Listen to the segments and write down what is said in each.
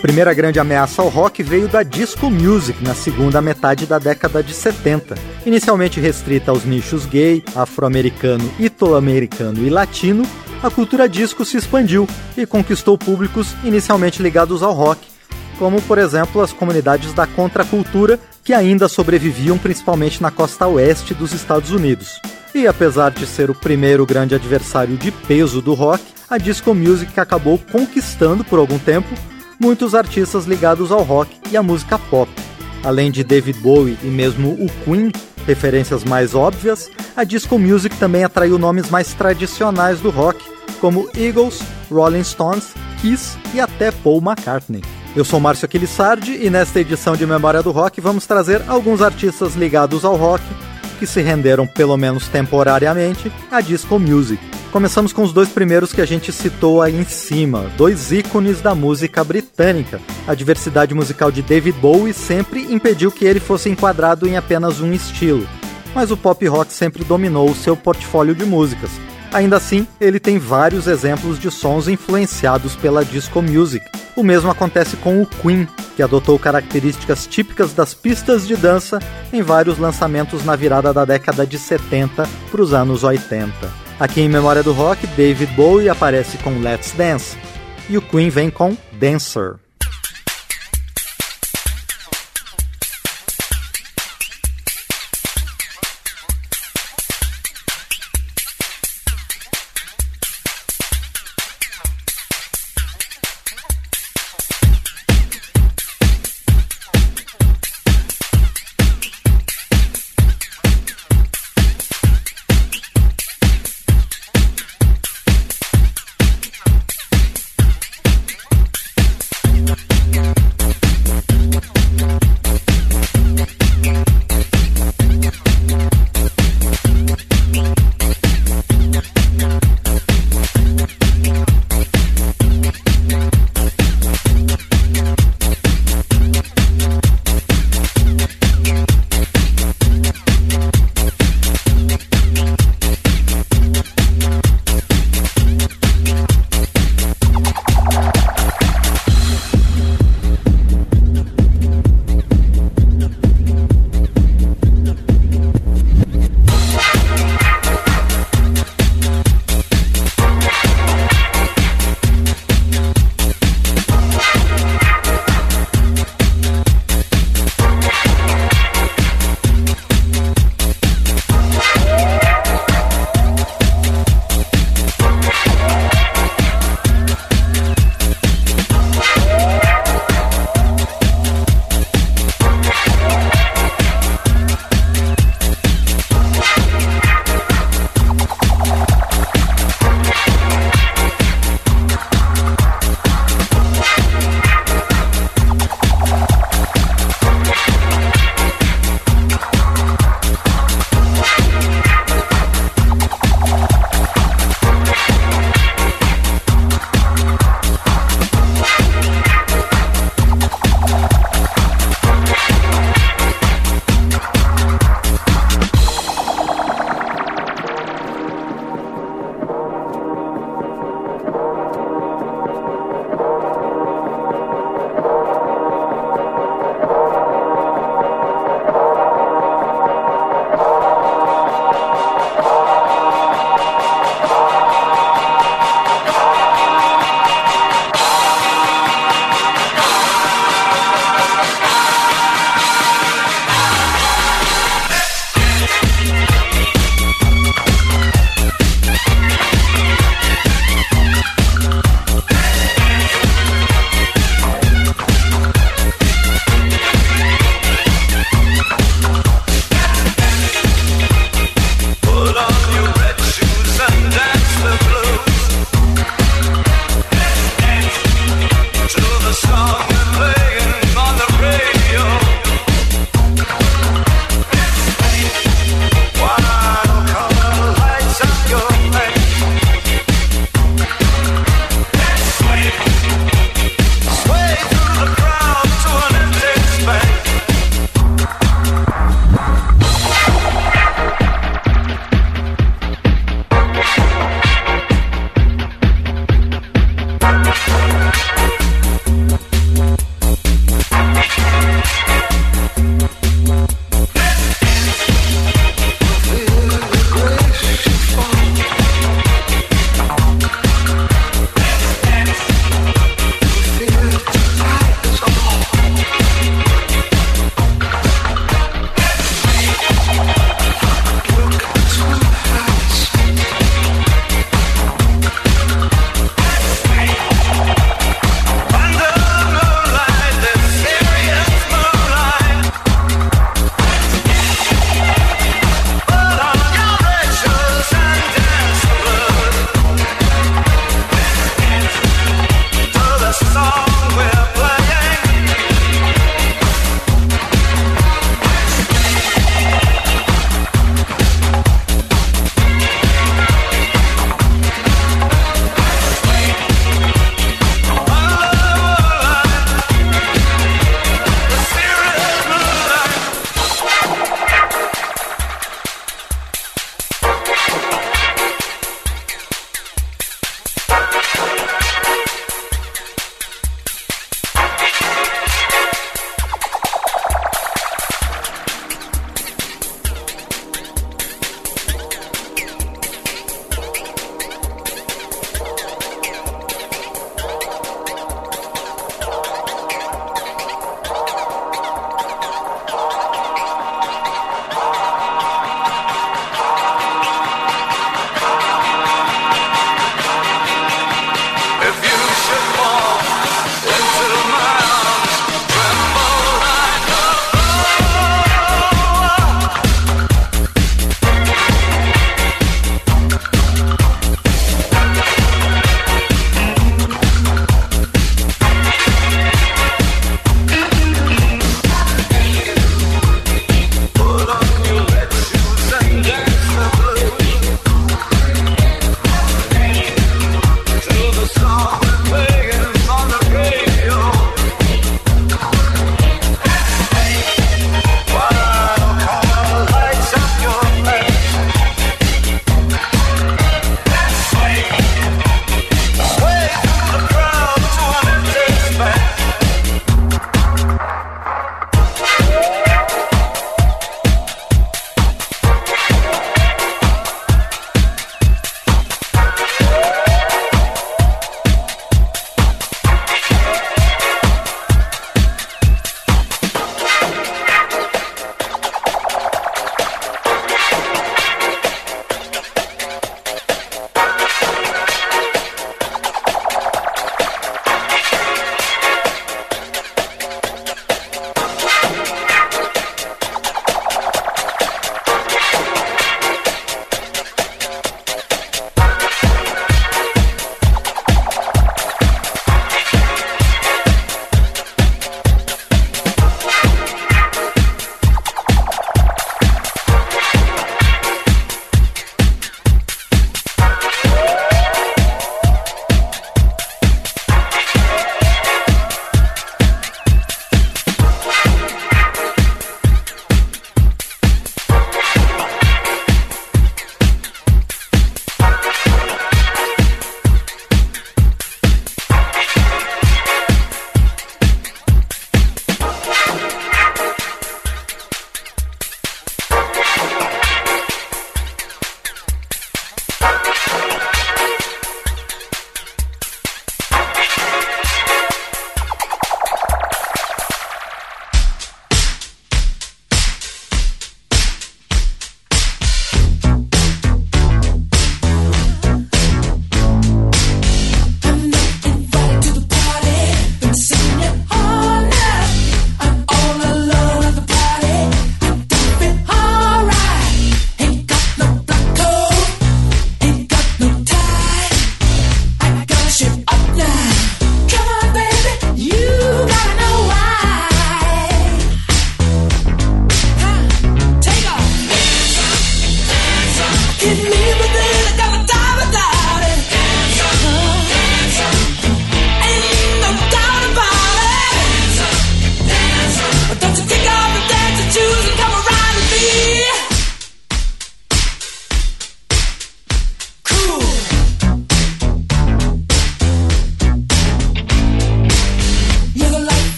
Primeira grande ameaça ao rock veio da disco music na segunda metade da década de 70. Inicialmente restrita aos nichos gay, afro-americano, italo-americano e latino, a cultura disco se expandiu e conquistou públicos inicialmente ligados ao rock, como por exemplo as comunidades da contracultura que ainda sobreviviam principalmente na costa oeste dos Estados Unidos. E apesar de ser o primeiro grande adversário de peso do rock, a disco music acabou conquistando por algum tempo muitos artistas ligados ao rock e à música pop. Além de David Bowie e mesmo o Queen, referências mais óbvias, a disco music também atraiu nomes mais tradicionais do rock, como Eagles, Rolling Stones, Kiss e até Paul McCartney. Eu sou Márcio Aquilissardi e nesta edição de Memória do Rock vamos trazer alguns artistas ligados ao rock que se renderam, pelo menos temporariamente, à disco music. Começamos com os dois primeiros que a gente citou aí em cima, dois ícones da música britânica. A diversidade musical de David Bowie sempre impediu que ele fosse enquadrado em apenas um estilo, mas o pop rock sempre dominou o seu portfólio de músicas. Ainda assim, ele tem vários exemplos de sons influenciados pela disco music. O mesmo acontece com o Queen, que adotou características típicas das pistas de dança em vários lançamentos na virada da década de 70 para os anos 80. Aqui em Memória do Rock, David Bowie aparece com Let's Dance e o Queen vem com Dancer.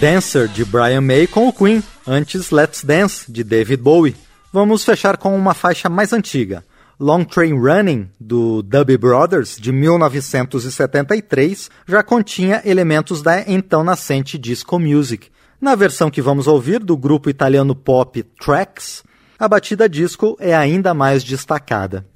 Dancer de Brian May com o Queen, antes Let's Dance de David Bowie. Vamos fechar com uma faixa mais antiga, Long Train Running, do Dubby Brothers, de 1973, já continha elementos da então nascente disco music. Na versão que vamos ouvir, do grupo italiano pop Tracks, a batida disco é ainda mais destacada.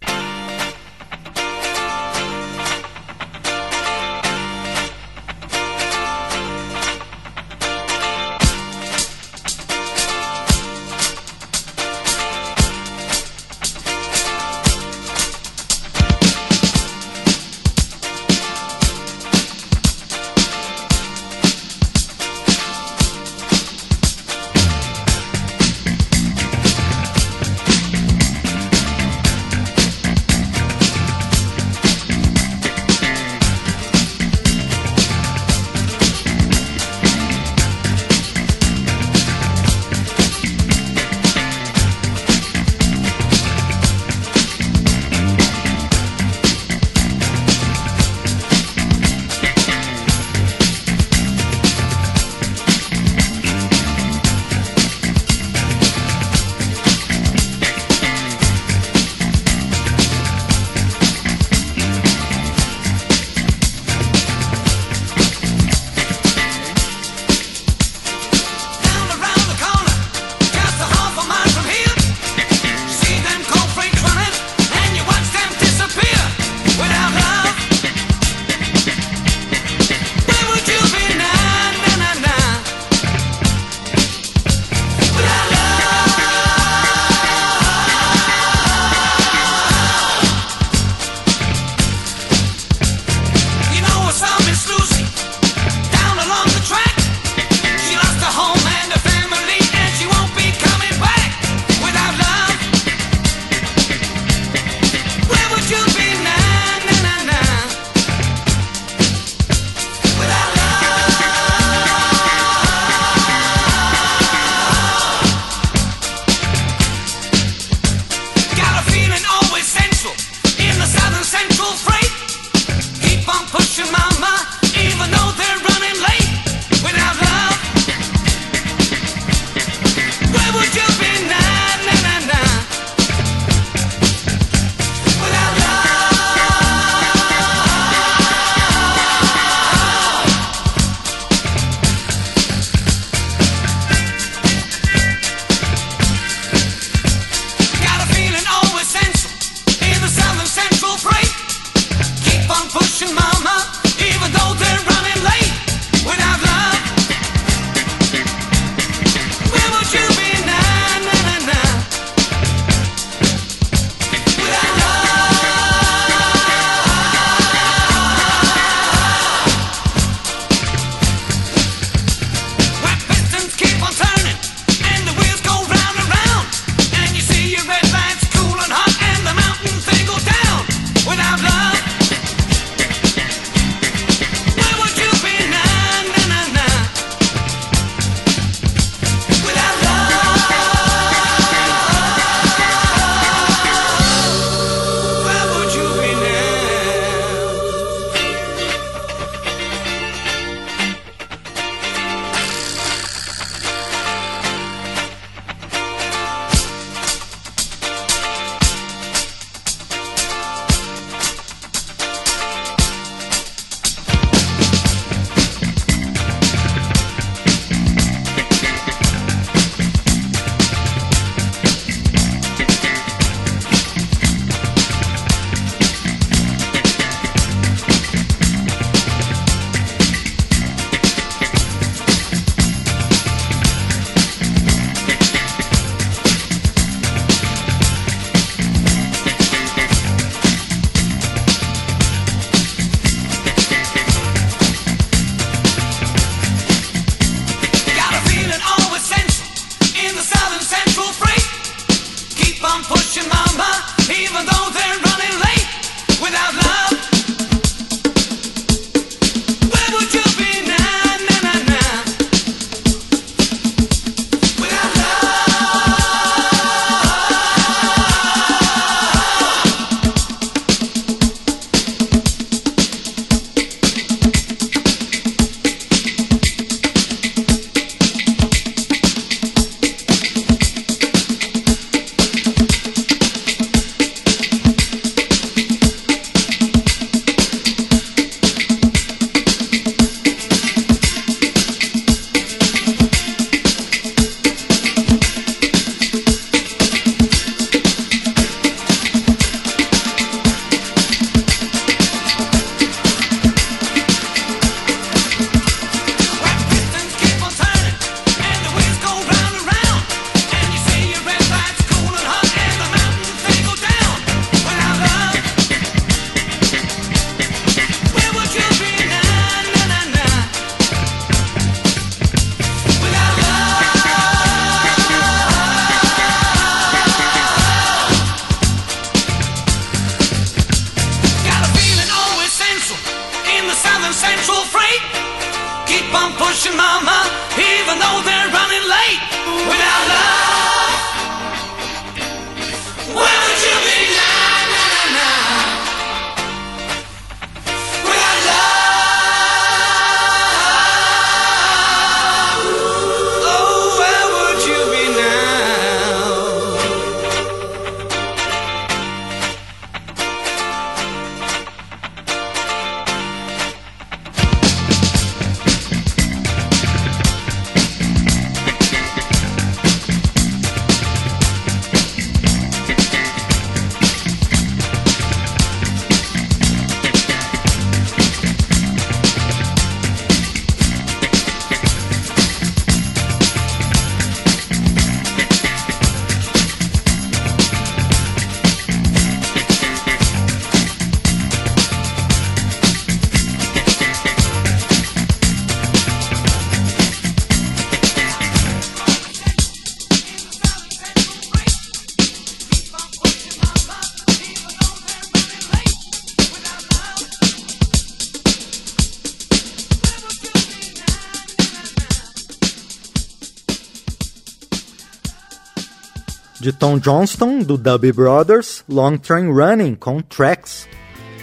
De Tom Johnston, do Dubby Brothers, Long Train Running, com Tracks.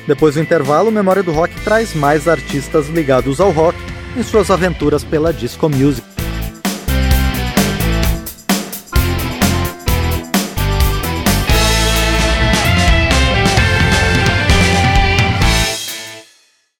Depois do intervalo, Memória do Rock traz mais artistas ligados ao rock em suas aventuras pela disco music.